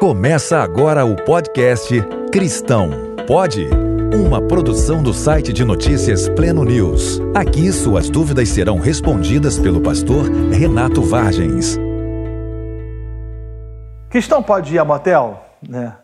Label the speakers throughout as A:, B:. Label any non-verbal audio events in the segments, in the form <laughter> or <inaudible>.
A: Começa agora o podcast Cristão Pode? Uma produção do site de notícias Pleno News. Aqui suas dúvidas serão respondidas pelo pastor Renato Vargens.
B: Cristão pode ir a motel? Né?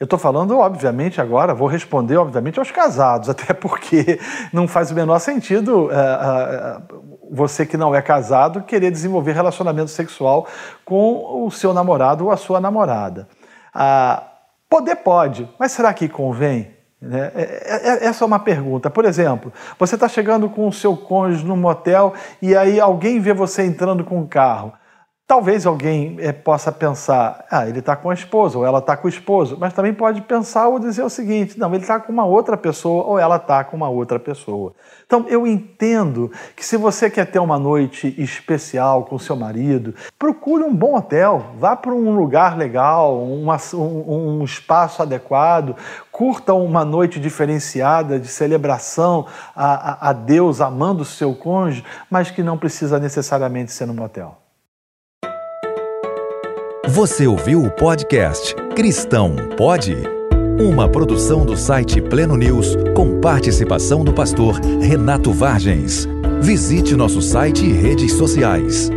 B: Eu estou falando, obviamente, agora, vou responder, obviamente, aos casados, <laughs> até porque não faz o menor sentido uh, uh, você que não é casado querer desenvolver relacionamento sexual com o seu namorado ou a sua namorada. Uh, poder pode, mas será que convém? Né? É, é, é, essa é uma pergunta. Por exemplo, você está chegando com o seu cônjuge num motel e aí alguém vê você entrando com um carro. Talvez alguém é, possa pensar, ah, ele está com a esposa, ou ela está com o esposo, mas também pode pensar ou dizer o seguinte: não, ele está com uma outra pessoa, ou ela está com uma outra pessoa. Então, eu entendo que se você quer ter uma noite especial com seu marido, procure um bom hotel, vá para um lugar legal, uma, um, um espaço adequado, curta uma noite diferenciada de celebração a, a, a Deus, amando o seu cônjuge, mas que não precisa necessariamente ser no motel.
A: Você ouviu o podcast Cristão Pode? Uma produção do site Pleno News com participação do pastor Renato Vargens. Visite nosso site e redes sociais